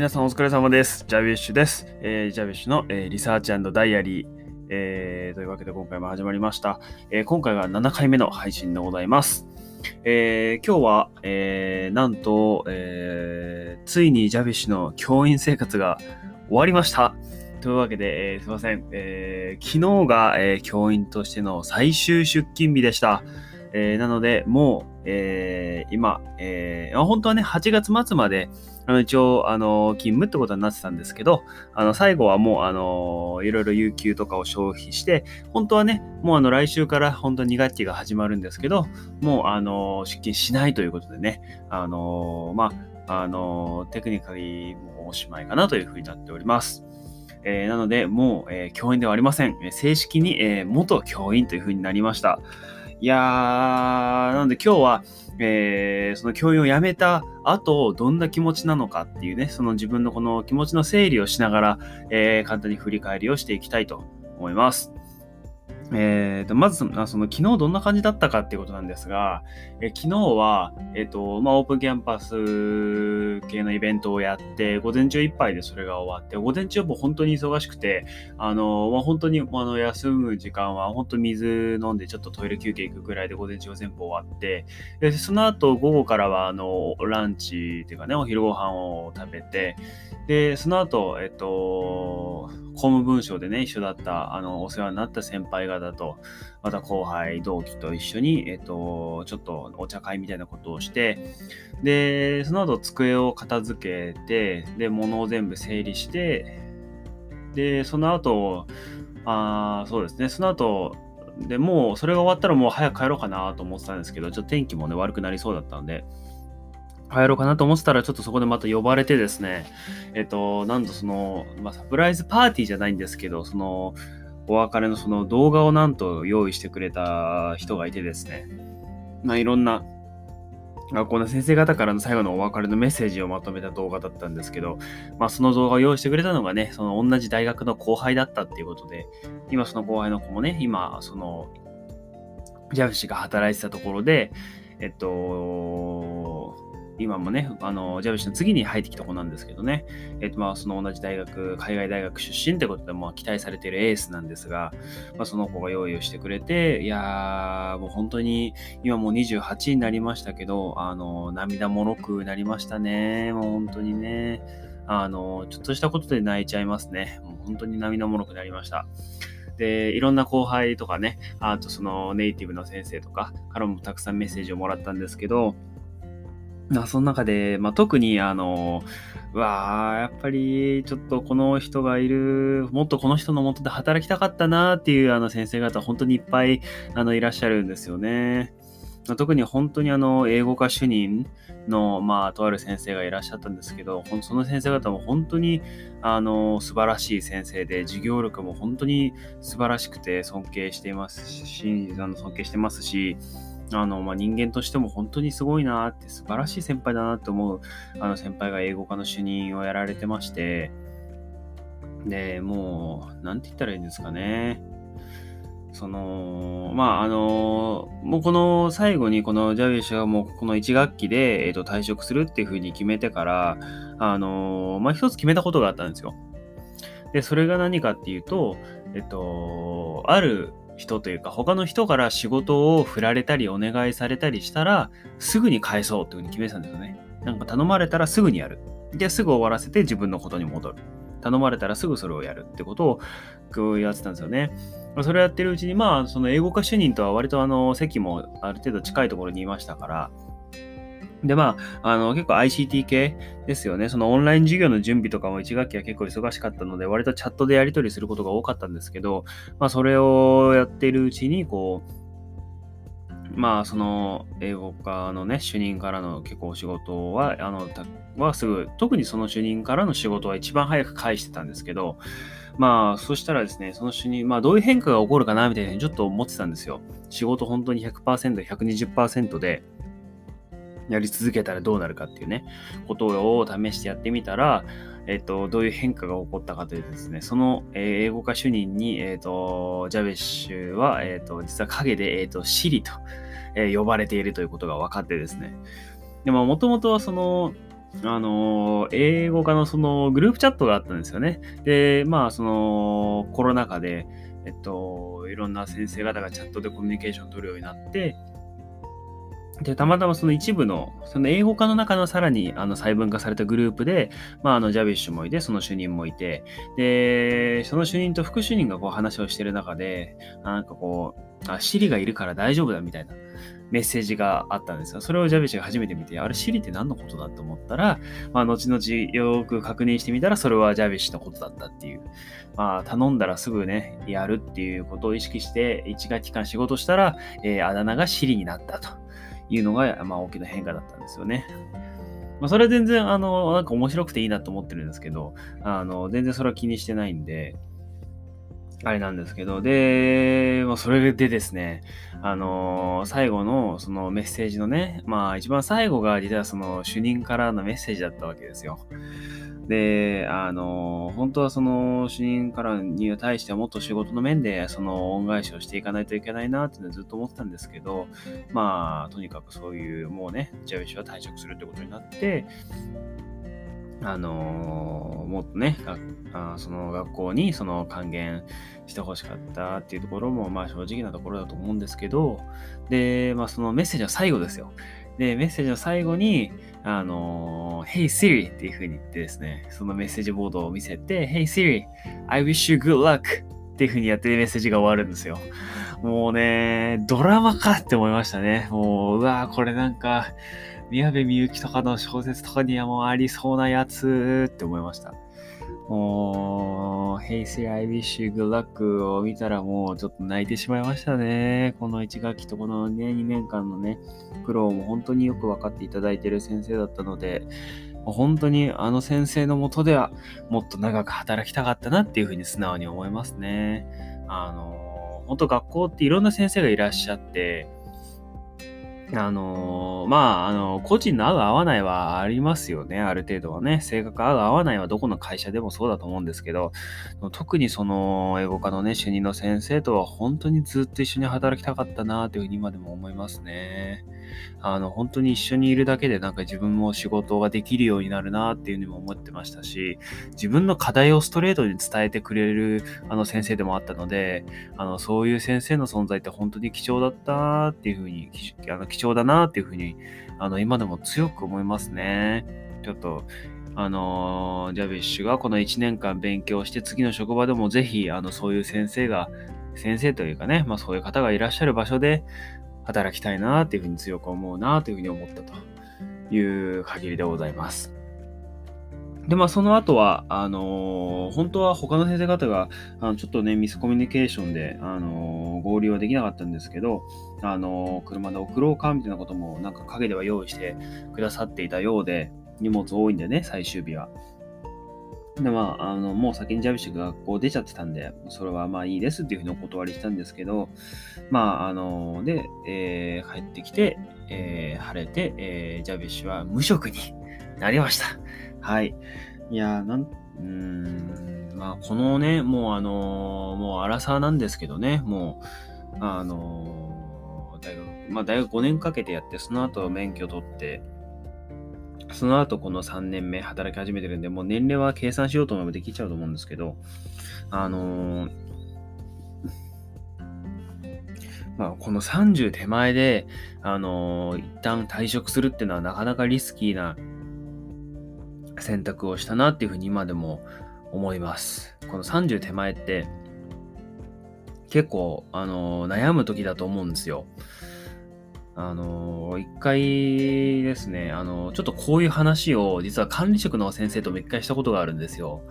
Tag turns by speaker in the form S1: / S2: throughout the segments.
S1: 皆さんお疲れ様です。ジャビッシュです。えージャビッシュの、えーリサーチダイアリー、えーというわけで今回も始まりました。え今回が7回目の配信でございます。え今日は、えなんと、えついにジャビッシュの教員生活が終わりました。というわけで、えーすいません。えー昨日が、えー教員としての最終出勤日でした。えなので、もう、え今、え本当はね、8月末まで、あの一応、あの、勤務ってことになってたんですけど、あの、最後はもう、あの、いろいろ有給とかを消費して、本当はね、もうあの、来週から本当に2学期が始まるんですけど、もう、あの、出勤しないということでね、あの、まあ、あの、テクニカリもおしまいかなというふうになっております。えーなので、もう、えー教員ではありません。正式に、えー元教員というふうになりました。いやー、なので今日は、えーその教員を辞めた後、どんな気持ちなのかっていうね、その自分のこの気持ちの整理をしながら、えー簡単に振り返りをしていきたいと思います。えーと、まずその、その昨日どんな感じだったかっていうことなんですが、え昨日は、えっ、と、まあ、オープンキャンパス系のイベントをやって、午前中いっぱいでそれが終わって、午前中も本当に忙しくて、あの、まあ、本当にあの休む時間は、本当水飲んでちょっとトイレ休憩行くぐらいで午前中は全部終わって、でその後午後からは、あの、ランチっていうかね、お昼ご飯を食べて、で、その後、えっと、公務文書でね、一緒だった、あの、お世話になった先輩が方と、また後輩、同期と一緒に、えっと、ちょっとお茶会みたいなことをして、で、その後机を片付けて、で、物を全部整理して、で、その後、あそうですね、その後、でもうそれが終わったらもう早く帰ろうかなと思ってたんですけど、ちょっと天気もね、悪くなりそうだったので、帰ろうかなと思ってたら、ちょっとそこでまた呼ばれてですね、えっと、なんとその、まあ、サプライズパーティーじゃないんですけど、その、お別れのその動画をなんと用意してくれた人がいてですね、まあ、いろんな、学校の先生方からの最後のお別れのメッセージをまとめた動画だったんですけど、まあ、その動画を用意してくれたのがね、その同じ大学の後輩だったっていうことで、今その後輩の子もね、今、その、ジャブ氏が働いてたところで、えっと、今もね、あの、ジャブ氏の次に入ってきた子なんですけどね、えっと、まあ、その同じ大学、海外大学出身ってことで、まあ、期待されているエースなんですが、まあ、その子が用意をしてくれて、いやー、もう本当に、今もう28になりましたけど、あの、涙もろくなりましたね。もう本当にね。あの、ちょっとしたことで泣いちゃいますね。もう本当に涙もろくなりました。で、いろんな後輩とかね、あとそのネイティブの先生とかからもたくさんメッセージをもらったんですけど、まあその中で、まあ、特にあの、わーやっぱりちょっとこの人がいる、もっとこの人のもとで働きたかったなっていうあの先生方、本当にいっぱいあのいらっしゃるんですよね。特に本当にあの英語科主任の、まあ、とある先生がいらっしゃったんですけど、その先生方も本当にあの素晴らしい先生で、授業力も本当に素晴らしくて尊敬していますし、尊敬してますし、あのまあ、人間としても本当にすごいなって素晴らしい先輩だなって思うあの先輩が英語科の主任をやられてましてでもうなんて言ったらいいんですかね。そのまああのもうこの最後にこのジャビッシュがもうこの1学期で、えー、と退職するっていうふうに決めてからあのまあ一つ決めたことがあったんですよ。でそれが何かっていうとえっとある人というか他の人から仕事を振られたりお願いされたりしたらすぐに返そうというふうに決めてたんですよね。なんか頼まれたらすぐにやる。で、すぐ終わらせて自分のことに戻る。頼まれたらすぐそれをやるってことをこうやってたんですよね。それをやってるうちに、まあ、その英語科主任とは割とあの席もある程度近いところにいましたから、で、まあ、あの、結構 ICT 系ですよね。そのオンライン授業の準備とかも1学期は結構忙しかったので、割とチャットでやり取りすることが多かったんですけど、まあ、それをやっているうちに、こう、まあ、その、英語科のね、主任からの結構お仕事は、あの、たはすぐ、特にその主任からの仕事は一番早く返してたんですけど、まあ、そしたらですね、その主任、まあ、どういう変化が起こるかな、みたいなちょっと思ってたんですよ。仕事本当に100%、120%で、やり続けたらどうなるかっていうね、ことを試してやってみたら、えっと、どういう変化が起こったかというとですね、その、え英語科主任に、えっと、ジャベッシュは、えっと、実は陰で、えっと、シリと、え呼ばれているということが分かってですね。でも、もともとはその、あの、英語科のそのグループチャットがあったんですよね。で、まあ、そのコロナ禍で、えっと、いろんな先生方がチャットでコミュニケーションを取るようになって、で、たまたまその一部の、その英語科の中のさらにあの細分化されたグループで、まあ、あの、ジャビッシュもいて、その主任もいて、で、その主任と副主任がこう話をしてる中で、なんかこう、あ、シリがいるから大丈夫だみたいなメッセージがあったんですよ。それをジャビッシュが初めて見て、あれ、シリって何のことだと思ったら、まあ、後々よく確認してみたら、それはジャビッシュのことだったっていう。まあ、頼んだらすぐね、やるっていうことを意識して、1学期間仕事したら、えー、あだ名がシリになったと。いうのが、まあ、大きな変化だったんですよね。まあ、それは全然、あの、なんか面白くていいなと思ってるんですけど、あの、全然それは気にしてないんで、あれなんですけど、で、まあ、それでですね、あのー、最後のそのメッセージのね、まあ一番最後が実はその主任からのメッセージだったわけですよ。で、あの、本当はその主任からに対してはもっと仕事の面でその恩返しをしていかないといけないなっていうのはずっと思ってたんですけど、まあ、とにかくそういう、もうね、ジャビシは退職するってことになって、あのもっとね、あその学校にその還元してほしかったっていうところも、まあ正直なところだと思うんですけど、で、まあそのメッセージは最後ですよ。で、メッセージの最後に、あの、Hey Siri っていう風に言ってですね、そのメッセージボードを見せて、Hey Siri, I wish you good luck っていう風にやってるメッセージが終わるんですよ。もうね、ドラマかって思いましたね。もう、うわこれなんか、宮部みゆきとかの小説とかにはもうありそうなやつって思いました。もう、Hey Siri, I wish you good luck を見たらもうちょっと泣いてしまいましたね。この1学期とこのね、2年間のね、苦労も本当によく分かっていただいている先生だったので、本当にあの先生のもとではもっと長く働きたかったなっていうふうに素直に思いますね。あの、本当学校っていろんな先生がいらっしゃって、あのー、まあ、あの、個人の合う合わないはありますよね、ある程度はね。性格合う合わないはどこの会社でもそうだと思うんですけど、特にその、英語科のね、主任の先生とは本当にずっと一緒に働きたかったなというふうに今でも思いますね。あの、本当に一緒にいるだけでなんか自分も仕事ができるようになるなっていうふうにも思ってましたし、自分の課題をストレートに伝えてくれるあの先生でもあったので、あの、そういう先生の存在って本当に貴重だったっていうふうに、あの貴重だなっていうふうに、あの、今でも強く思いますね。ちょっと、あのジャビッシュがこの1年間勉強して次の職場でもぜひ、あの、そういう先生が、先生というかね、まあそういう方がいらっしゃる場所で、働きたいなっていうふうに強く思うなというふうに思ったという限りでございます。で、まあ、その後は、あのー、本当は他の先生方が、あのちょっとね、ミスコミュニケーションで、あのー、合流はできなかったんですけど、あのー、車で送ろうかみたいなことも、なんか陰では用意してくださっていたようで、荷物多いんでね、最終日は。で、まあ、あの、もう先にジャビシュが学校出ちゃってたんで、それはまあいいですっていうふうにお断りしたんですけど、まあ、あの、で、えー、帰ってきて、えー、晴れて、えー、ジャビシュは無職になりました。はい。いや、なん、うん、まあ、このね、もうあのもう荒沢なんですけどね、もう、あの大学、まあ大学5年かけてやって、その後免許取って、その後この3年目働き始めてるんで、もう年齢は計算しようと思えばできちゃうと思うんですけど、あのー、まあ、この30手前で、あのー、一旦退職するっていうのはなかなかリスキーな選択をしたなっていうふうに今でも思います。この30手前って結構、あの、悩む時だと思うんですよ。あの、一回ですね、あの、ちょっとこういう話を、実は管理職の先生とも一回したことがあるんですよ。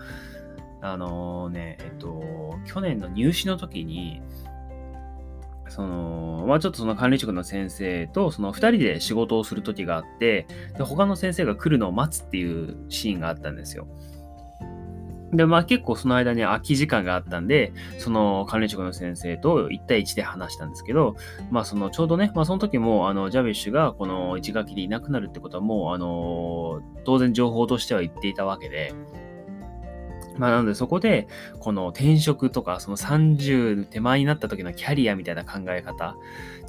S1: あのね、えっと、去年の入試の時に、その、まあちょっとその管理職の先生と、その二人で仕事をする時があって、で、他の先生が来るのを待つっていうシーンがあったんですよ。で、まあ結構その間に空き時間があったんで、その管理職の先生と1対1で話したんですけど、まあそのちょうどね、まあその時も、あの、ジャビッシュがこの1学期でいなくなるってことはもう、あの、当然情報としては言っていたわけで、まあ、なのでそこで、この転職とか、その30手前になった時のキャリアみたいな考え方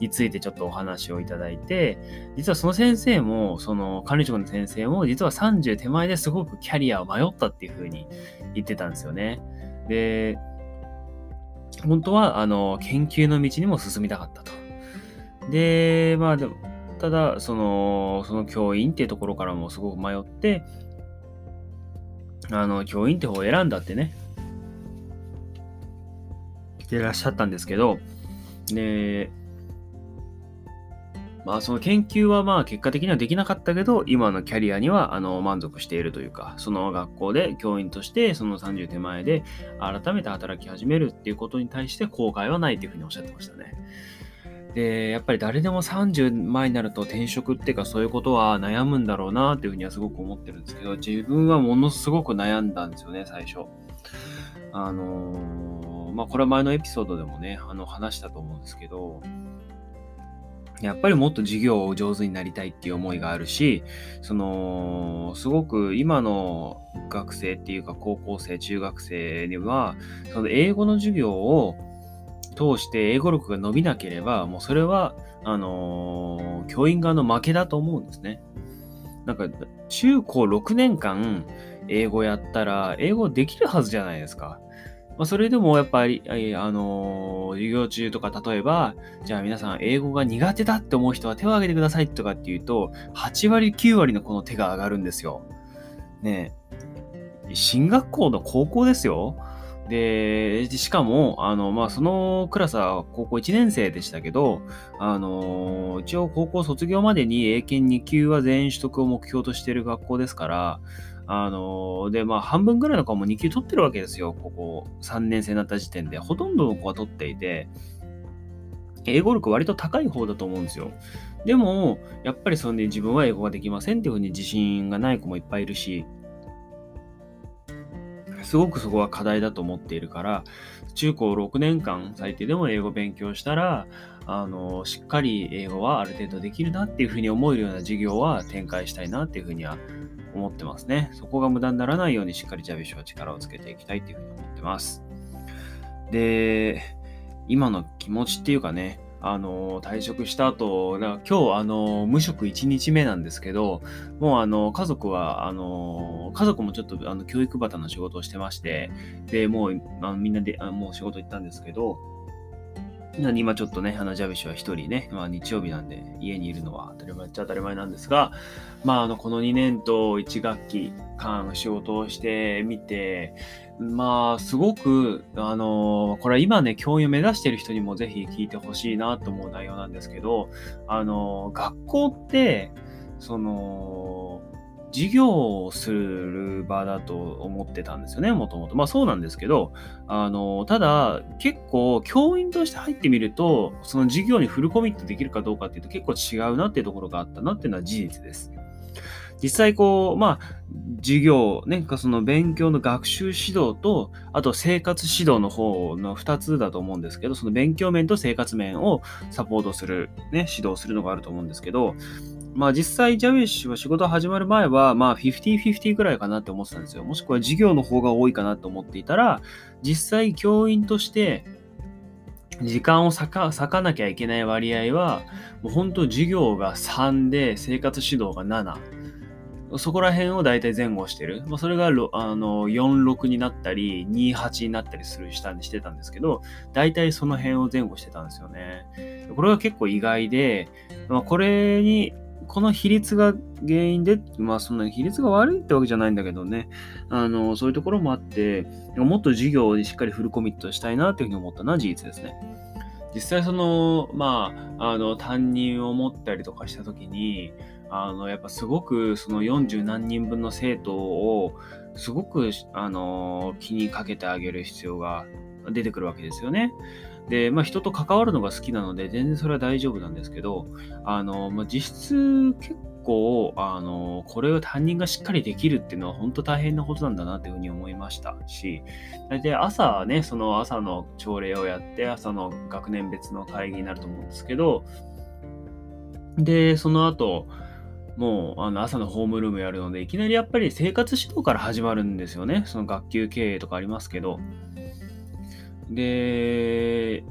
S1: についてちょっとお話をいただいて、実はその先生も、その管理職の先生も、実は30手前ですごくキャリアを迷ったっていうふうに言ってたんですよね。で、本当は、あの、研究の道にも進みたかったと。で、まあでも、ただ、その、その教員っていうところからもすごく迷って、あの、教員って方を選んだってね、してらっしゃったんですけど、で、まあその研究はまあ結果的にはできなかったけど、今のキャリアにはあの満足しているというか、その学校で教員としてその30手前で改めて働き始めるっていうことに対して後悔はないというふうにおっしゃってましたね。で、やっぱり誰でも30前になると転職っていうかそういうことは悩むんだろうなっていうふうにはすごく思ってるんですけど、自分はものすごく悩んだんですよね、最初。あのー、まあこれは前のエピソードでもね、あの話したと思うんですけど、やっぱりもっと授業を上手になりたいっていう思いがあるし、その、すごく今の学生っていうか高校生、中学生には、その英語の授業を通して英語力が伸びなければ、もうそれは、あのー、教員側の負けだと思うんですね。なんか、中高6年間英語やったら、英語できるはずじゃないですか。まあ、それでもやっぱり、あのー、授業中とか例えば、じゃあ皆さん英語が苦手だって思う人は手を挙げてくださいとかっていうと、8割9割のこの手が上がるんですよ。ねえ。進学校の高校ですよ。で、しかも、あの、まあ、そのクラスは高校1年生でしたけど、あの、一応高校卒業までに英検2級は全員取得を目標としている学校ですから、あの、で、まあ、半分ぐらいの子も2級取ってるわけですよ。ここ3年生になった時点で。ほとんどの子は取っていて、英語力割と高い方だと思うんですよ。でも、やっぱりそんで自分は英語ができませんっていうふうに自信がない子もいっぱいいるし、すごくそこは課題だと思っているから、中高6年間最低でも英語勉強したら、あの、しっかり英語はある程度できるなっていうふうに思えるような授業は展開したいなっていうふうには思ってますね。そこが無駄にならないようにしっかりジャビッシュは力をつけていきたいっていうふうに思ってます。で、今の気持ちっていうかね、あの、退職した後、今日、あの、無職1日目なんですけど、もう、あの、家族は、あの、家族もちょっと、あの、教育バタの仕事をしてまして、で、もう、あのみんなで、あもう仕事行ったんですけど、今ちょっとね、あの、ジャビシは一人ね、まあ日曜日なんで家にいるのは当たり前っちゃ当たり前なんですが、まああの、この2年と1学期間仕事をしてみて、まあ、すごく、あのこれは今ね、教員を目指している人にもぜひ聞いてほしいなと思う内容なんですけど、あの学校って、その、授業をする場だと思ってたんですよね、もともと。まあそうなんですけど、あの、ただ、結構、教員として入ってみると、その授業にフルコミットできるかどうかっていうと結構違うなっていうところがあったなっていうのは事実です。実際こう、まあ、授業、ね、その勉強の学習指導と、あと生活指導の方の2つだと思うんですけど、その勉強面と生活面をサポートする、ね、指導するのがあると思うんですけど、まあ実際ジャウィッシュは仕事始まる前は、まあ50-50くらいかなって思ってたんですよ。もしくは授業の方が多いかなと思っていたら、実際教員として時間を割か割かなきゃいけない割合は、もう本当授業が3で生活指導が7。そこら辺を大体前後してる。まあ、それがあの46になったり、28になったりする下にしてたんですけど、大体その辺を前後してたんですよね。これが結構意外で、まあ、これに、この比率が原因で、まあそんなに比率が悪いってわけじゃないんだけどね、あの、そういうところもあって、もっと授業にしっかりフルコミットしたいなっていうふうに思ったのは事実ですね。実際その、まあ、あの、担任を持ったりとかしたときに、あの、やっぱすごくその40何人分の生徒をすごく、あの、気にかけてあげる必要が出てくるわけですよね。で、まあ人と関わるのが好きなので全然それは大丈夫なんですけど、あの、まあ、実質結構、あの、これを担任がしっかりできるっていうのは本当大変なことなんだなっていうふうに思いましたし、大体朝ね、その朝の朝礼をやって、朝の学年別の会議になると思うんですけど、で、その後、もうあの朝のホームルームやるので、いきなりやっぱり生活指導から始まるんですよね。その学級経営とかありますけど。で、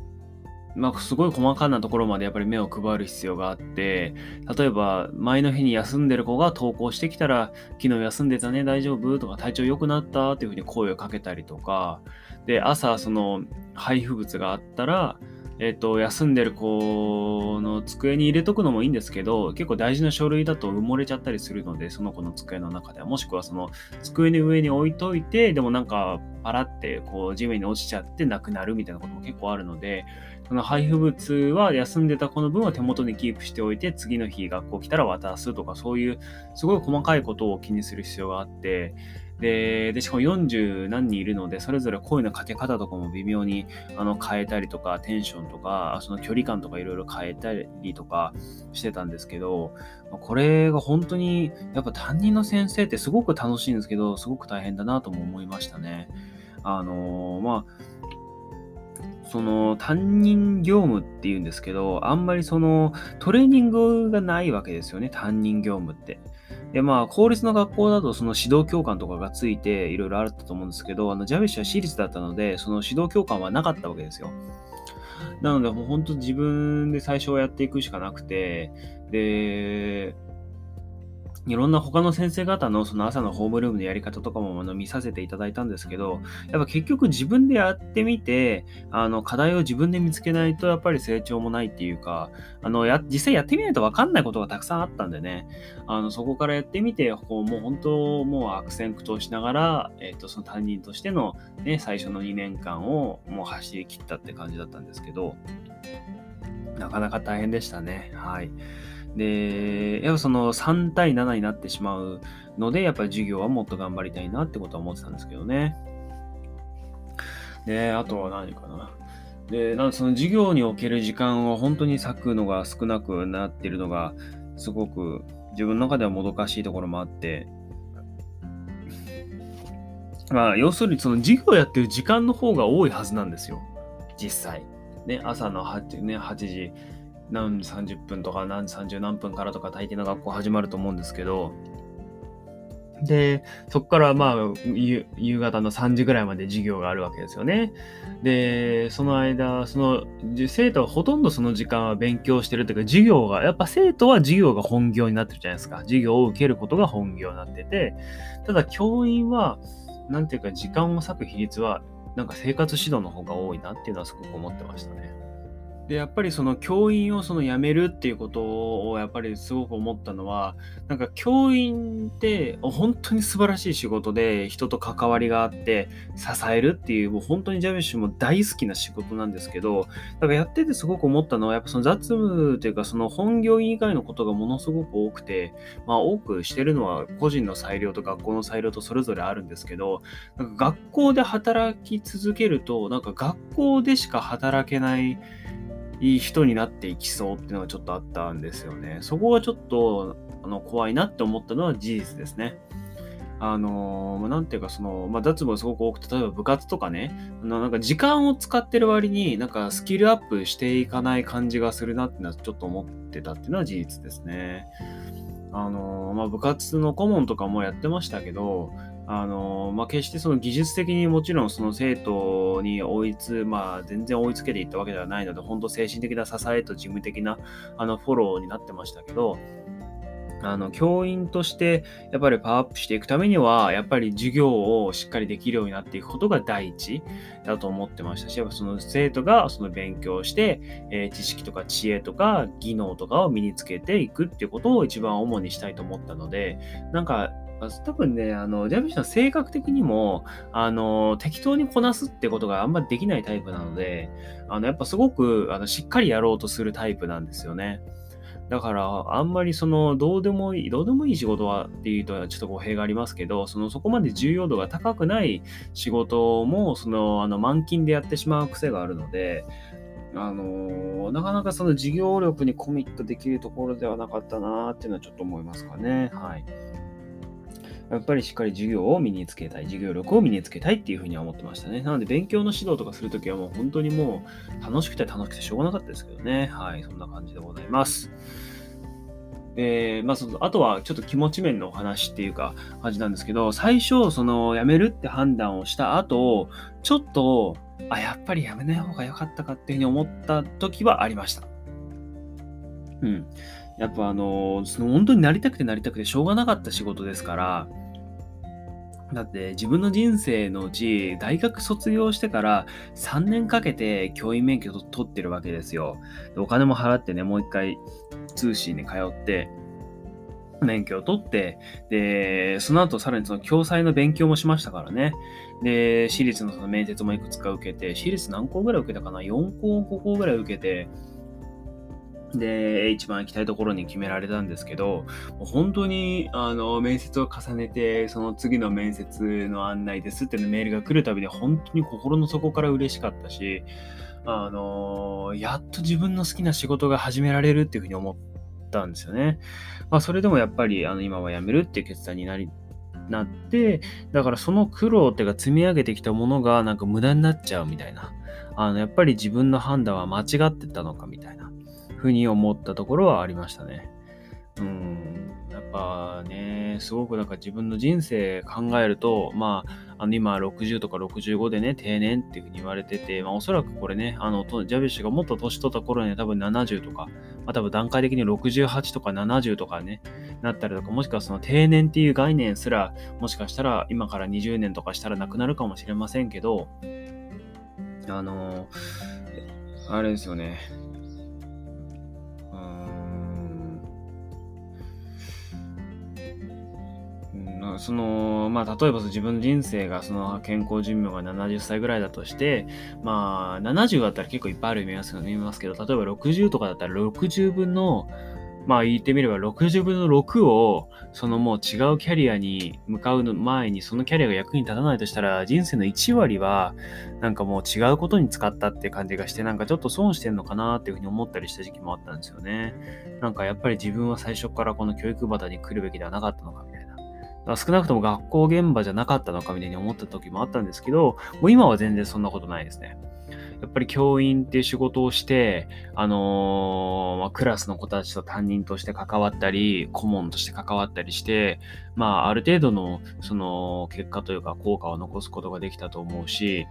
S1: まあ、すごい細かなところまでやっぱり目を配る必要があって、例えば、前の日に休んでる子が登校してきたら、昨日休んでたね、大丈夫？とか、体調良くなった？っていうふうに声をかけたりとか、で、朝、その、配布物があったら、えっ、と、休んでる子の机に入れとくのもいいんですけど、結構大事な書類だと埋もれちゃったりするので、その子の机の中では。もしくはその机の上に置いといて、でもなんかパラってこう地面に落ちちゃってなくなるみたいなことも結構あるので、その配布物は休んでた子の分は手元にキープしておいて、次の日学校来たら渡すとか、そういうすごい細かいことを気にする必要があって、で、でしかも40何人いるので、それぞれ声のかけ方とかも微妙にあの変えたりとか、テンションとか、その距離感とかいろいろ変えたりとかしてたんですけど、これが本当に、やっぱ担任の先生ってすごく楽しいんですけど、すごく大変だなとも思いましたね。あのー、まあ、その担任業務っていうんですけど、あんまりそのトレーニングがないわけですよね、担任業務って。で、まあ、公立の学校だとその指導教官とかがついていろいろあったと思うんですけど、あの、ジャビッシュは私立だったので、その指導教官はなかったわけですよ。なので、もう本当自分で最初はやっていくしかなくて、で、いろんな他の先生方のその朝のホームルームのやり方とかもあの見させていただいたんですけど、やっぱ結局自分でやってみて、あの課題を自分で見つけないとやっぱり成長もないっていうか、あのや実際やってみないと分かんないことがたくさんあったんでね、あのそこからやってみて、こうもう本当もう悪戦苦闘しながら、えっ、ー、とその担任としての、ね、最初の2年間をもう走り切ったって感じだったんですけど、なかなか大変でしたね。はい。で、やっぱその3対7になってしまうので、やっぱり授業はもっと頑張りたいなってことは思ってたんですけどね。で、あとは何かな。で、なんその授業における時間を本当に割くのが少なくなっているのが、すごく自分の中ではもどかしいところもあって、まあ、要するにその授業やってる時間の方が多いはずなんですよ。実際。ね、朝の 8,、ね、8時何時30分とか何時30何分からとか大抵の学校始まると思うんですけど、で、そこからまあ夕方の3時ぐらいまで授業があるわけですよね。で、その間、その生徒はほとんどその時間は勉強してるというか、授業が、やっぱ生徒は授業が本業になってるじゃないですか。授業を受けることが本業になってて、ただ教員は、なんていうか時間を割く比率は、なんか生活指導の方が多いなっていうのはすごく思ってましたね。で、やっぱりその教員をその辞めるっていうことをやっぱりすごく思ったのは、なんか教員って本当に素晴らしい仕事で人と関わりがあって支えるっていうもう本当にジャビッシュも大好きな仕事なんですけど、だからやっててすごく思ったのはやっぱその雑務というかその本業以外のことがものすごく多くて、まあ多くしてるのは個人の裁量と学校の裁量とそれぞれあるんですけど、なんか学校で働き続けると、なんか学校でしか働けないいい人になっていきそうっていうのがちょっとあったんですよね。そこがちょっとあの怖いなって思ったのは事実ですね。あのー、なんていうか、その、まあ、脱毛すごく多くて、例えば部活とかね、なんか時間を使ってる割に、なんかスキルアップしていかない感じがするなってのはちょっと思ってたっていうのは事実ですね。あのー、まあ、部活の顧問とかもやってましたけど、あの、まあ、決してその技術的にもちろんその生徒に追いつ、まあ、全然追いつけていったわけではないので、本当精神的な支えと事務的なあのフォローになってましたけど、あの、教員としてやっぱりパワーアップしていくためには、やっぱり授業をしっかりできるようになっていくことが第一だと思ってました。し、やっぱその生徒がその勉強して、えー、知識とか知恵とか技能とかを身につけていくっていうことを一番主にしたいと思ったので、なんか多分ね、あの、ジャビッシュは性格的にも、あの、適当にこなすってことがあんまできないタイプなので、あの、やっぱすごく、あの、しっかりやろうとするタイプなんですよね。だから、あんまりその、どうでもいい、どうでもいい仕事はっていうとちょっと語弊がありますけど、その、そこまで重要度が高くない仕事も、その、あの、満勤でやってしまう癖があるので、あのなかなかその事業力にコミットできるところではなかったなっていうのはちょっと思いますかね。はい。やっぱりしっかり授業を身につけたい、授業力を身につけたいっていうふうには思ってましたね。なので勉強の指導とかするときはもう本当にもう楽しくて楽しくてしょうがなかったですけどね。はい、そんな感じでございます。で、まあ、そのあとはちょっと気持ち面のお話っていうか、感じなんですけど、最初、その、辞めるって判断をした後、ちょっと、あ、やっぱり辞めない方が良かったかっていうふうに思った時はありました。うん。やっぱあの、その本当になりたくてなりたくてしょうがなかった仕事ですから、だって自分の人生のうち大学卒業してから3年かけて教員免許を取ってるわけですよ。お金も払ってね、もう一回通信に通って、免許を取って、で、その後さらにその共済の勉強もしましたからね。で、私立のその面接もいくつか受けて、私立何校ぐらい受けたかな ?4 校、5校ぐらい受けて、で、一番行きたいところに決められたんですけど、本当に、あの、面接を重ねて、その次の面接の案内ですっていうメールが来るたびに、本当に心の底から嬉しかったし、あの、やっと自分の好きな仕事が始められるっていうふうに思ったんですよね。まあ、それでもやっぱり、あの、今は辞めるっていう決断になり、なって、だからその苦労っていうか積み上げてきたものがなんか無駄になっちゃうみたいな。あの、やっぱり自分の判断は間違ってたのかみたいな。ふうに思ったところはありましたね。うん、やっぱね、すごくなんか自分の人生考えると、まあ、あの今60とか65でね、定年っていうふうに言われてて、まあおそらくこれね、あの、ジャビッシュがもっと年取った頃には多分70とか、まあ多分段階的に68とか70とかね、なったりとか、もしくはその定年っていう概念すら、もしかしたら今から20年とかしたらなくなるかもしれませんけど、あのあれですよね。その、まあ、例えば自分の人生が、その健康寿命が70歳ぐらいだとして、まあ、70だったら結構いっぱいある見ます見ますけど、例えば60とかだったら60分の、まあ言ってみれば60分の6を、そのもう違うキャリアに向かう前にそのキャリアが役に立たないとしたら、人生の1割は、なんかもう違うことに使ったって感じがして、なんかちょっと損してんのかなっていうふうに思ったりした時期もあったんですよね。なんかやっぱり自分は最初からこの教育バタに来るべきではなかったのかみたいな。少なくとも学校現場じゃなかったのかみたいに思った時もあったんですけど、もう今は全然そんなことないですね。やっぱり教員っていう仕事をして、あのー、まあ、クラスの子たちと担任として関わったり、顧問として関わったりして、まあ、ある程度の、その、結果というか効果を残すことができたと思うし、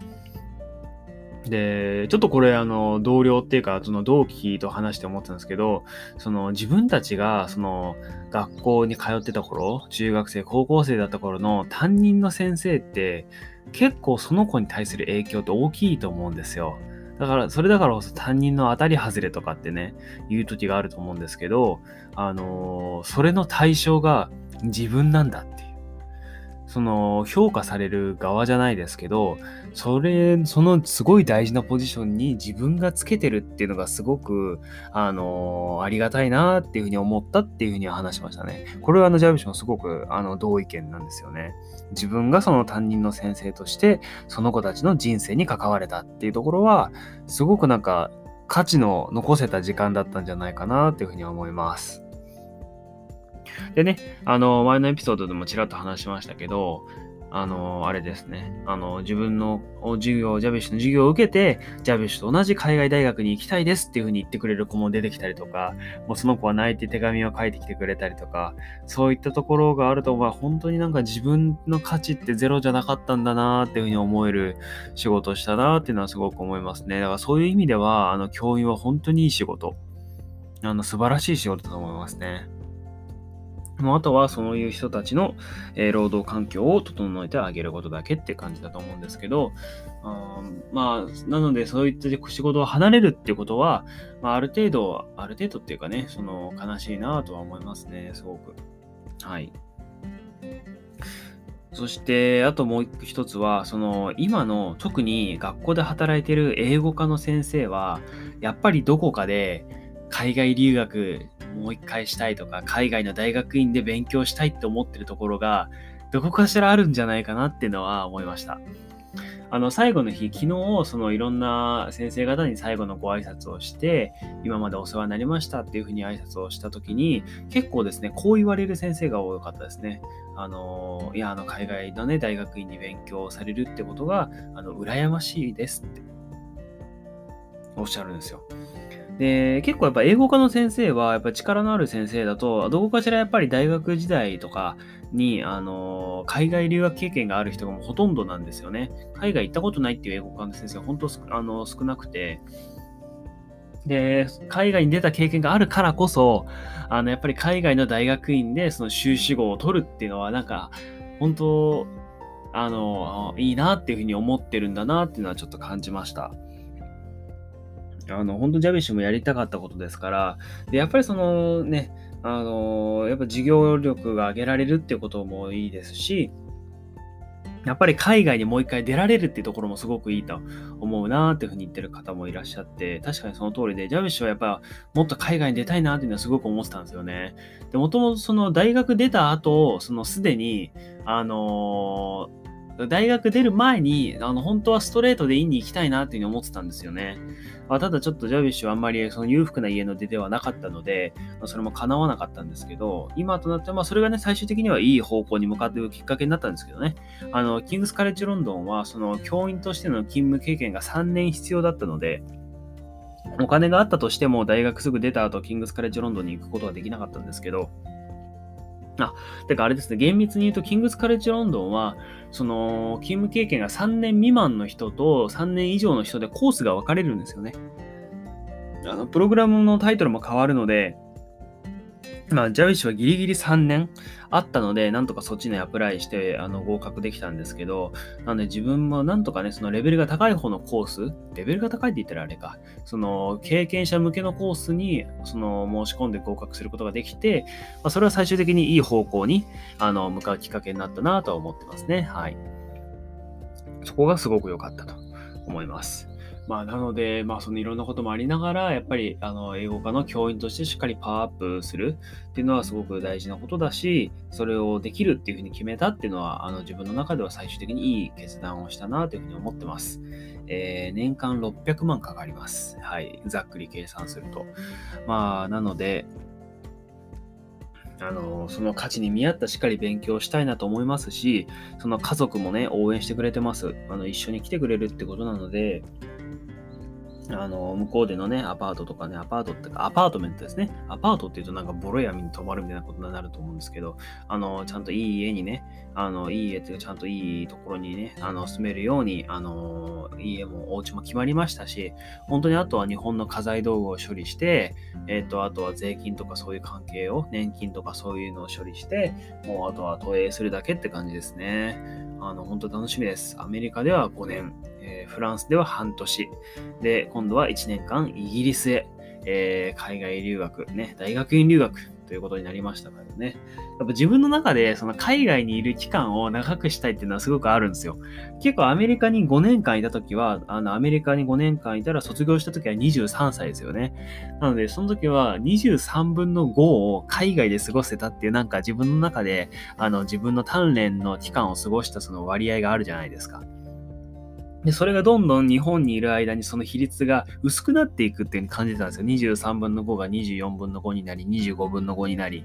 S1: で、ちょっとこれ、あの、同僚っていうか、その同期と話して思ったんですけど、その自分たちが、その、学校に通ってた頃、中学生、高校生だった頃の担任の先生って、結構その子に対する影響って大きいと思うんですよ。だから、それだからこそ担任の当たり外れとかってね、言う時があると思うんですけど、あのそれの対象が自分なんだってその評価される側じゃないですけど、それ、そのすごい大事なポジションに自分がつけてるっていうのがすごく、あの、ありがたいなっていうふうに思ったっていうふうには話しましたね。これはあの、ジャビションすごく、あの、同意見なんですよね。自分がその担任の先生として、その子たちの人生に関われたっていうところは、すごくなんか、価値の残せた時間だったんじゃないかなっていうふうに思います。でね、あの、前のエピソードでもちらっと話しましたけど、あの、あれですね。あの、自分の授業、ジャビッシュの授業を受けて、ジャビッシュと同じ海外大学に行きたいですっていう風に言ってくれる子も出てきたりとか、もうその子は泣いて手紙を書いてきてくれたりとか、そういったところがあると、まあ本当になんか自分の価値ってゼロじゃなかったんだなっていう風に思える仕事をしたなっていうのはすごく思いますね。だからそういう意味では、あの、教員は本当にいい仕事。あの、素晴らしい仕事だと思いますね。もうあとはそういう人たちの、えー、労働環境を整えてあげることだけって感じだと思うんですけど、あまあ、なのでそういった仕事を離れるってことは、まあ、ある程度、ある程度っていうかね、その悲しいなとは思いますね、すごく。はい。そして、あともう一つは、その、今の特に学校で働いてる英語科の先生は、やっぱりどこかで海外留学もう一回したいとか、海外の大学院で勉強したいって思ってるところが、どこかしらあるんじゃないかなっていうのは思いました。あの、最後の日、昨日、そのいろんな先生方に最後のご挨拶をして、今までお世話になりましたっていうふうに挨拶をしたときに、結構ですね、こう言われる先生が多かったですね。あの、いや、あの、海外のね、大学院に勉強されるってことが、あの、羨ましいですって、おっしゃるんですよ。で、結構やっぱ英語科の先生は、やっぱ力のある先生だと、どこかしらやっぱり大学時代とかに、あの、海外留学経験がある人がもうほとんどなんですよね。海外行ったことないっていう英語科の先生は本当あの少なくて、で、海外に出た経験があるからこそ、あの、やっぱり海外の大学院でその修士号を取るっていうのは、なんか、本当、あの、いいなっていうふうに思ってるんだなっていうのはちょっと感じました。あの、本当ジャビッシュもやりたかったことですから、で、やっぱりそのね、あの、やっぱ事業力が上げられるっていうこともいいですし、やっぱり海外にもう一回出られるっていうところもすごくいいと思うなっていうふうに言ってる方もいらっしゃって、確かにその通りで、ジャビッシュはやっぱもっと海外に出たいなっていうのはすごく思ってたんですよね。で、もともとその大学出た後、そのすでに、あのー大学出る前に、あの、本当はストレートで院に行きたいなっていうふうに思ってたんですよね。まあ、ただちょっとジャビッシュはあんまりその裕福な家の出ではなかったので、まあ、それも叶わなかったんですけど、今となって、まあ、それがね、最終的にはいい方向に向かっていくきっかけになったんですけどね。あの、キングスカレッジロンドンは、その教員としての勤務経験が3年必要だったので、お金があったとしても、大学すぐ出た後、キングスカレッジロンドンに行くことはできなかったんですけど、あ、てかあれですね、厳密に言うと、キングスカレッジロンドンは、その、勤務経験が3年未満の人と3年以上の人でコースが分かれるんですよね。あの、プログラムのタイトルも変わるので、まあ、ジャビッシュはギリギリ3年あったので、なんとかそっちにアプライして、あの、合格できたんですけど、なので自分もなんとかね、そのレベルが高い方のコース、レベルが高いって言ったらあれか、その、経験者向けのコースに、その、申し込んで合格することができて、まあ、それは最終的にいい方向に、あの、向かうきっかけになったなとは思ってますね。はい。そこがすごく良かったと思います。まあ、なので、まあ、そのいろんなこともありながら、やっぱり、あの、英語科の教員としてしっかりパワーアップするっていうのはすごく大事なことだし、それをできるっていうふうに決めたっていうのは、あの、自分の中では最終的にいい決断をしたなというふうに思ってます。えー、年間600万かかります。はい。ざっくり計算すると。まあ、なので、あの、その価値に見合ったしっかり勉強したいなと思いますし、その家族もね、応援してくれてます。あの、一緒に来てくれるってことなので、あの、向こうでのね、アパートとかね、アパートってか、アパートメントですね。アパートって言うとなんかボロ闇に泊まるみたいなことになると思うんですけど、あの、ちゃんといい家にね、あの、いい家っていうか、ちゃんといいところにね、あの、住めるように、あの、家も、お家も決まりましたし、本当にあとは日本の家財道具を処理して、えっ、ー、と、あとは税金とかそういう関係を、年金とかそういうのを処理して、もうあとは投影するだけって感じですね。あの、本当楽しみです。アメリカでは5年、えー、フランスでは半年、で、今度は1年間イギリスへ、えー、海外留学、ね、大学院留学ということになりましたからね。やっぱ自分の中でその海外にいる期間を長くしたいっていうのはすごくあるんですよ。結構アメリカに5年間いた時は、あのアメリカに5年間いたら卒業した時は23歳ですよね。なのでその時は23分の5を海外で過ごせたっていうなんか自分の中であの自分の鍛錬の期間を過ごしたその割合があるじゃないですか。で、それがどんどん日本にいる間にその比率が薄くなっていくっていうに感じてたんですよ。23分の5が24分の5になり、25分の5になり、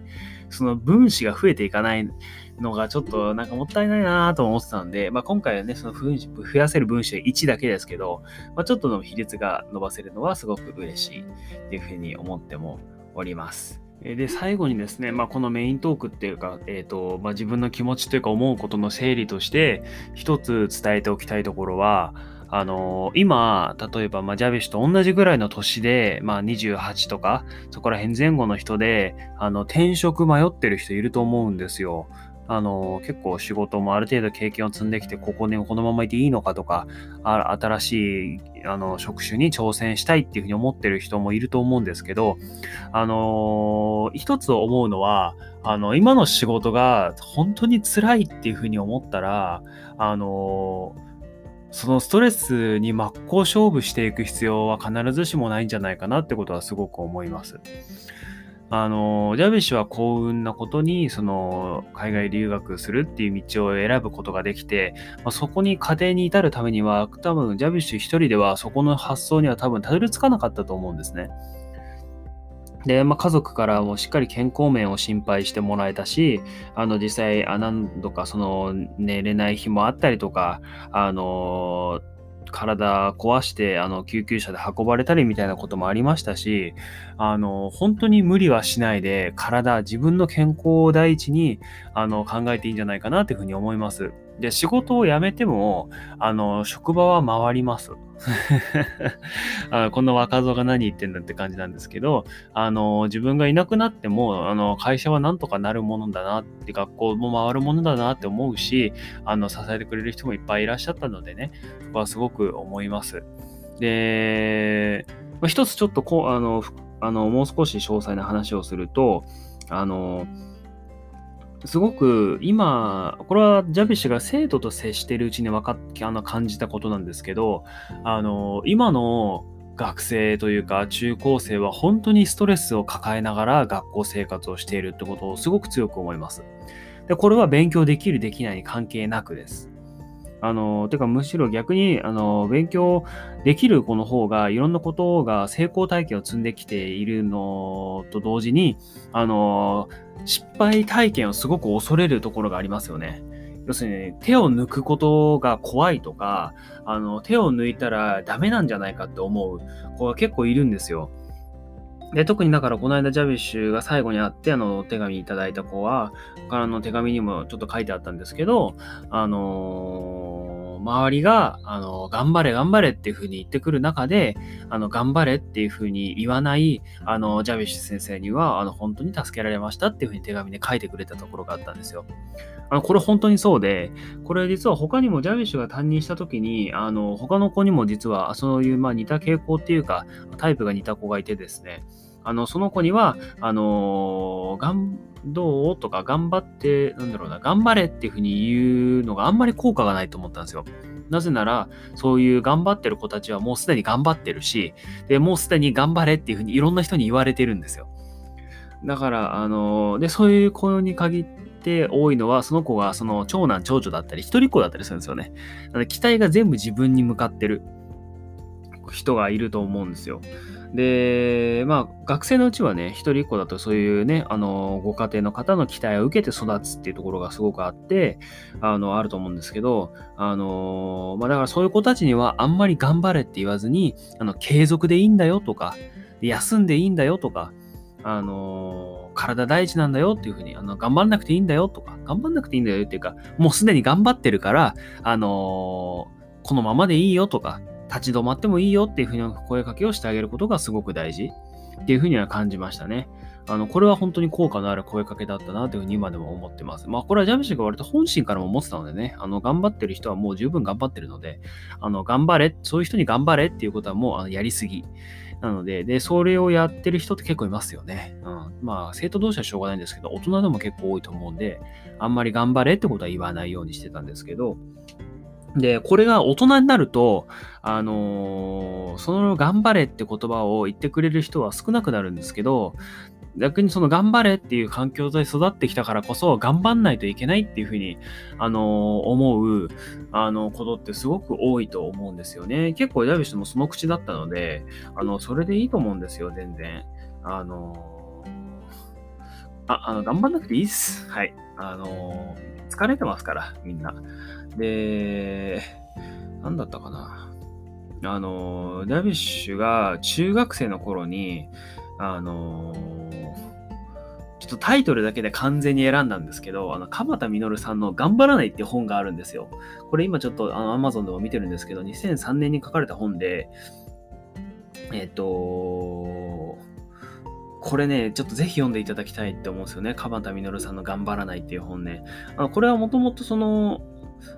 S1: その分子が増えていかないのがちょっとなんかもったいないなと思ってたんで、まあ、今回はね、その分子、増やせる分子は1だけですけど、まあ、ちょっとの比率が伸ばせるのはすごく嬉しいっていうふうに思ってもおります。で、最後にですね、まあ、このメイントークっていうか、え、ー、と、まあ、自分の気持ちというか思うことの整理として、一つ伝えておきたいところは、あのー、今、例えば、まあ、ジャビッシュと同じぐらいの年で、まあ、28とか、そこら辺前後の人で、あの、転職迷ってる人いると思うんですよ。あの、結構仕事もある程度経験を積んできて、ここにこのままいていいのかとか、新しいあの職種に挑戦したいっていうふうに思ってる人もいると思うんですけど、あの一つ思うのは、あの、今の仕事が本当に辛いっていうふうに思ったら、あのそのストレスに真っ向勝負していく必要は必ずしもないんじゃないかなってことはすごく思います。あの、ジャビッシュは幸運なことに、その、海外留学するっていう道を選ぶことができて、まあ、そこに家庭に至るためには、多分、ジャビッシュ一人ではそこの発想には多分たどり着かなかったと思うんですね。で、まあ、家族からもしっかり健康面を心配してもらえたし、あの、実際、何度かその、寝れない日もあったりとか、あの、体壊してあの救急車で運ばれたりみたいなこともありましたしあの本当に無理はしないで体自分の健康を第一にあの考えていいんじゃないかなというふうに思います。で仕事を辞めてもあの職場は回ります。あこんな若造が何言ってんだって感じなんですけど、あの、自分がいなくなっても、あの、会社はなんとかなるものだなって、学校も回るものだなって思うし、あの、支えてくれる人もいっぱいいらっしゃったのでね、そこはすごく思います。で、まあ、一つちょっとこう、あの、あの、もう少し詳細な話をすると、あの、すごく今、これはジャビッシュが生徒と接しているうちに分かっあの感じたことなんですけど、あの、今の学生というか中高生は本当にストレスを抱えながら学校生活をしているってことをすごく強く思います。で、これは勉強できるできないに関係なくです。あの、てかむしろ逆に、あの、勉強できる子の方がいろんなことが成功体験を積んできているのと同時に、あの、失敗体験をすごく恐れるところがありますよね。要するに手を抜くことが怖いとか、あの、手を抜いたらダメなんじゃないかって思う子が結構いるんですよ。で、特にだからこの間ジャビッシュが最後に会ってあの手紙いただいた子は、からの手紙にもちょっと書いてあったんですけど、あのー周りが、あの、頑張れ頑張れっていう風に言ってくる中で、あの、頑張れっていう風に言わない、あの、ジャビッシュ先生には、あの、本当に助けられましたっていう風に手紙で書いてくれたところがあったんですよ。あの、これ本当にそうで、これ実は他にもジャビッシュが担任した時に、あの、他の子にも実はそういう、まあ似た傾向っていうか、タイプが似た子がいてですね、あの、その子には、あのー、がん、どうとか頑張って、なんだろうな、頑張れっていうふうに言うのがあんまり効果がないと思ったんですよ。なぜなら、そういう頑張ってる子たちはもうすでに頑張ってるし、で、もうすでに頑張れっていうふうにいろんな人に言われてるんですよ。だから、あのー、で、そういう子に限って多いのは、その子がその長男、長女だったり、一人っ子だったりするんですよね。なので、期待が全部自分に向かってる人がいると思うんですよ。で、まあ、学生のうちはね、一人っ子だとそういうね、あの、ご家庭の方の期待を受けて育つっていうところがすごくあって、あの、あると思うんですけど、あの、まあ、だからそういう子たちにはあんまり頑張れって言わずに、あの、継続でいいんだよとか、休んでいいんだよとか、あの、体大事なんだよっていうふうに、あの、頑張んなくていいんだよとか、頑張んなくていいんだよっていうか、もうすでに頑張ってるから、あの、このままでいいよとか、立ち止まってもいいよっていうふうに声かけをしてあげることがすごく大事っていうふうには感じましたね。あの、これは本当に効果のある声かけだったなというふうに今でも思ってます。まあ、これはジャムシーが割と本心からも思ってたのでね、あの、頑張ってる人はもう十分頑張ってるので、あの、頑張れ、そういう人に頑張れっていうことはもうあのやりすぎ。なので、で、それをやってる人って結構いますよね。うん。まあ、生徒同士はしょうがないんですけど、大人でも結構多いと思うんで、あんまり頑張れってことは言わないようにしてたんですけど、で、これが大人になると、あのー、その頑張れって言葉を言ってくれる人は少なくなるんですけど、逆にその頑張れっていう環境で育ってきたからこそ頑張んないといけないっていうふうに、あのー、思う、あの、ことってすごく多いと思うんですよね。結構ダビッシュもその口だったので、あの、それでいいと思うんですよ、全然。あのー、あ、あの、頑張んなくていいっす。はい。あの疲れてますから、みんな。で、なんだったかな。あの、ダビッシュが中学生の頃に、あの、ちょっとタイトルだけで完全に選んだんですけど、あの、鎌田実さんの頑張らないって本があるんですよ。これ今ちょっとあの Amazon でも見てるんですけど、2003年に書かれた本で、えっ、と、これね、ちょっとぜひ読んでいただきたいって思うんですよね。鎌田実さんの頑張らないっていう本ね。あのこれはもともとその、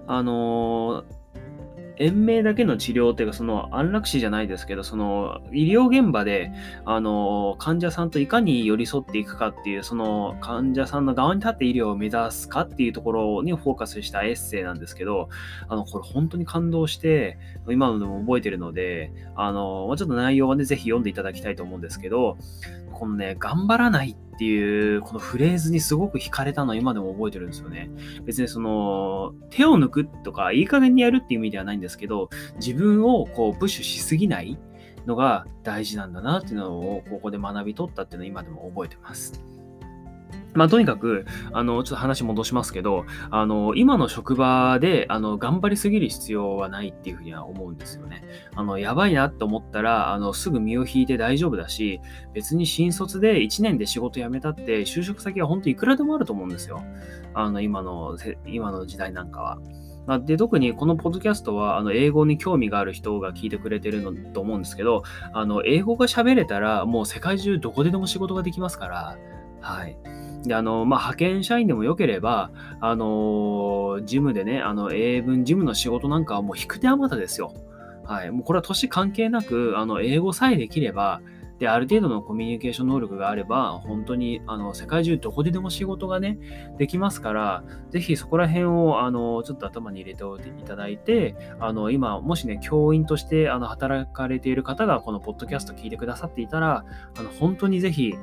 S1: あの、延命だけの治療っていうか、その安楽死じゃないですけど、その医療現場で、あの、患者さんといかに寄り添っていくかっていう、その患者さんの側に立って医療を目指すかっていうところにフォーカスしたエッセイなんですけど、あの、これ本当に感動して、今のでも覚えてるので、あの、ちょっと内容はね、ぜひ読んでいただきたいと思うんですけど、このね、頑張らないってっていう、このフレーズにすごく惹かれたのは今でも覚えてるんですよね。別にその、手を抜くとか、いい加減にやるっていう意味ではないんですけど、自分をこう、プッシュしすぎないのが大事なんだなっていうのを、ここで学び取ったっていうのを今でも覚えてます。まあ、とにかく、あの、ちょっと話戻しますけど、あの、今の職場で、あの、頑張りすぎる必要はないっていうふうには思うんですよね。あの、やばいなって思ったら、あの、すぐ身を引いて大丈夫だし、別に新卒で1年で仕事辞めたって、就職先は本当いくらでもあると思うんですよ。あの、今の、今の時代なんかは。で、特にこのポッドキャストは、あの、英語に興味がある人が聞いてくれてるのと思うんですけど、あの、英語が喋れたら、もう世界中どこででも仕事ができますから、はい。で、あの、まあ、派遣社員でもよければ、あの、ジムでね、あの、英文、ジムの仕事なんかはもう引く手あまたですよ。はい。もうこれは年関係なく、あの、英語さえできれば、で、ある程度のコミュニケーション能力があれば、本当に、あの、世界中どこででも仕事がね、できますから、ぜひそこら辺を、あの、ちょっと頭に入れておいていただいて、あの、今、もしね、教員として、あの、働かれている方が、このポッドキャスト聞いてくださっていたら、あの、本当にぜひ、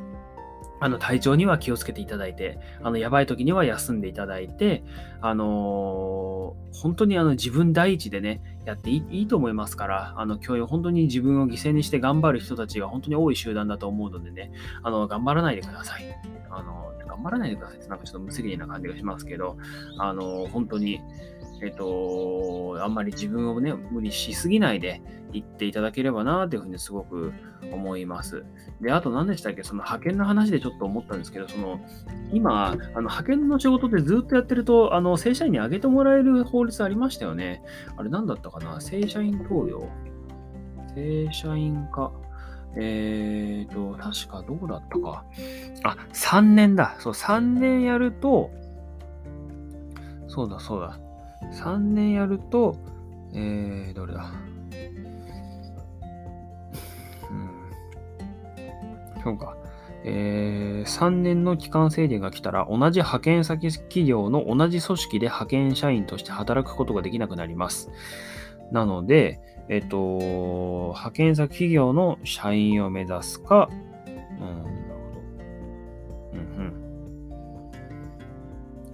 S1: あの、体調には気をつけていただいて、あの、やばい時には休んでいただいて、あのー、本当にあの、自分第一でね、やっていいと思いますから、あの、教員、本当に自分を犠牲にして頑張る人たちが本当に多い集団だと思うのでね、あの、頑張らないでください。あの、頑張らないでくださいってなんかちょっと無責任な感じがしますけど、あの、本当に、えっと、あんまり自分をね、無理しすぎないで言っていただければなっていうふうにすごく思います。で、あと何でしたっけ、その派遣の話でちょっと思ったんですけど、その、今、あの派遣の仕事でずっとやってると、あの、正社員に上げてもらえる法律ありましたよね。あれ何だったかな？正社員登用？正社員化。えーと、確かどうだったか。あ、3年だ。そう、3年やると、そうだそうだ。3年やると、えー、どれだ？うん。そうか。えー、3年の期間制限が来たら、同じ派遣先企業の同じ組織で派遣社員として働くことができなくなります。なので、えっ、と、派遣先企業の社員を目指すか、うん、なるほど。うん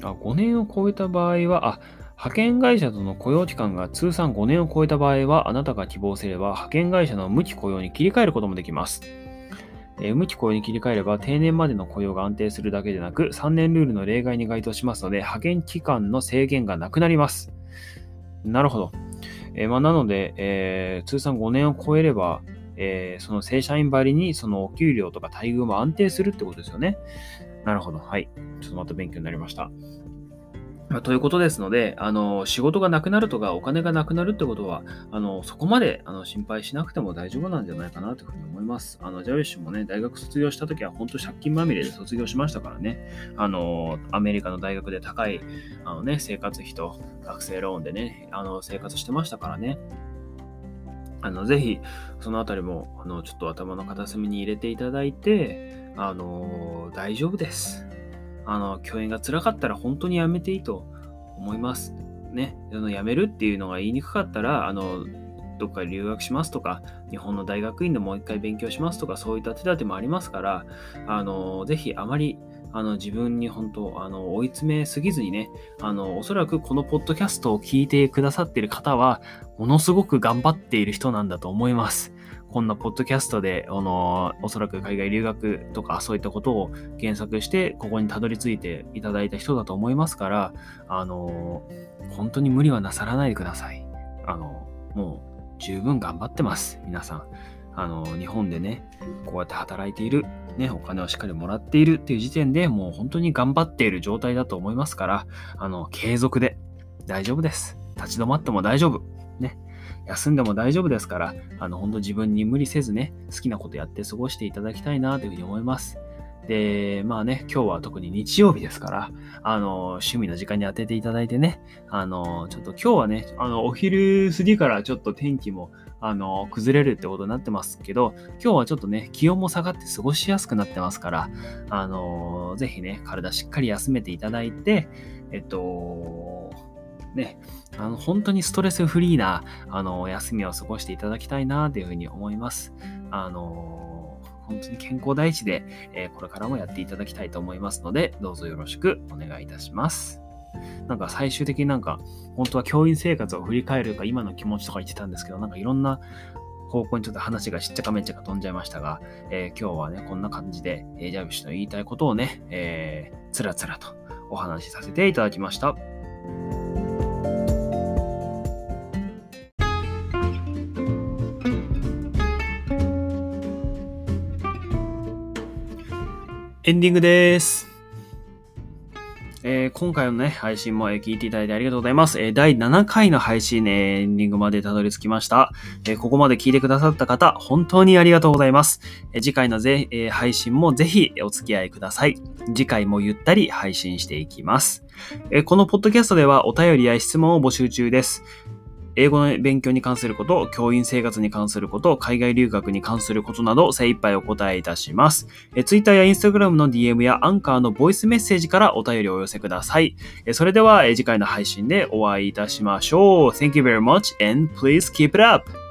S1: うん。あ、5年を超えた場合は、あ、派遣会社との雇用期間が通算5年を超えた場合は、あなたが希望すれば派遣会社の無期雇用に切り替えることもできます。えー、無期雇用に切り替えれば定年までの雇用が安定するだけでなく、3年ルールの例外に該当しますので、派遣期間の制限がなくなります。なるほど。えー、まあ、なので、えー、通算5年を超えれば、えその正社員ばりにそのお給料とか待遇も安定するってことですよね。なるほど。はい。ちょっとまた勉強になりました。まあ、ということですので、あの、仕事がなくなるとか、お金がなくなるってことは、あの、そこまであの心配しなくても大丈夫なんじゃないかなというふうに思います。あの、ジャウィッシュもね、大学卒業した時は本当借金まみれで卒業しましたからね、あの、アメリカの大学で高い、あのね、生活費と学生ローンでね、あの、生活してましたからね。あの、ぜひ、そのあたりも、あの、ちょっと頭の片隅に入れていただいて、あの、大丈夫です。あの、教員が辛かったら本当にやめていいと思います。ね。あの辞めるっていうのが言いにくかったら、あの、どっか留学しますとか、日本の大学院でもう一回勉強しますとか、そういった手立てもありますから、あの、ぜひあまり、あの、自分に本当、あの、追い詰めすぎずにね、あの、おそらくこのポッドキャストを聞いてくださっている方は、ものすごく頑張っている人なんだと思います。こんなポッドキャストで、あの、おそらく海外留学とかそういったことを検索して、ここにたどり着いていただいた人だと思いますから、あの、本当に無理はなさらないでください。あの、もう十分頑張ってます。皆さん。あの、日本でね、こうやって働いている、ね、お金をしっかりもらっているっていう時点でもう本当に頑張っている状態だと思いますから、あの、継続で大丈夫です。立ち止まっても大丈夫。ね。休んでも大丈夫ですから、あの、本当自分に無理せずね、好きなことやって過ごしていただきたいなというふうに思います。で、まあね、今日は特に日曜日ですから、あの、趣味の時間に当てていただいてね、あの、ちょっと今日はね、あの、お昼過ぎからちょっと天気も、あの、崩れるってことになってますけど、今日はちょっとね、気温も下がって過ごしやすくなってますから、あの、ぜひね、体しっかり休めていただいて、えっと、ね、あの、本当にストレスフリーな、あの、休みを過ごしていただきたいな、というふうに思います。あの、本当に健康第一で、え、これからもやっていただきたいと思いますので、どうぞよろしくお願いいたします。なんか最終的になんか、本当は教員生活を振り返るか今の気持ちとか言ってたんですけど、なんかいろんな方向にちょっと話がしっちゃかめっちゃか飛んじゃいましたが、えー、今日はね、こんな感じで、えー、ジャビッシュの言いたいことをね、えー、つらつらとお話しさせていただきました。エンディングです。えー、今回のね、配信も、え聞いていただいてありがとうございます。えー、第7回の配信、ね、エンディングまでたどり着きました。え、ここまで聞いてくださった方、本当にありがとうございます。え次回のぜ、え配信もぜひお付き合いください。次回もゆったり配信していきます。えこのポッドキャストではお便りや質問を募集中です。英語の勉強に関すること、教員生活に関すること、海外留学に関することなど精一杯お答えいたします。え Twitter や Instagram の DM やアンカーのボイスメッセージからお便りをお寄せください。えそれではえ次回の配信でお会いいたしましょう。Thank you very much and please keep it up!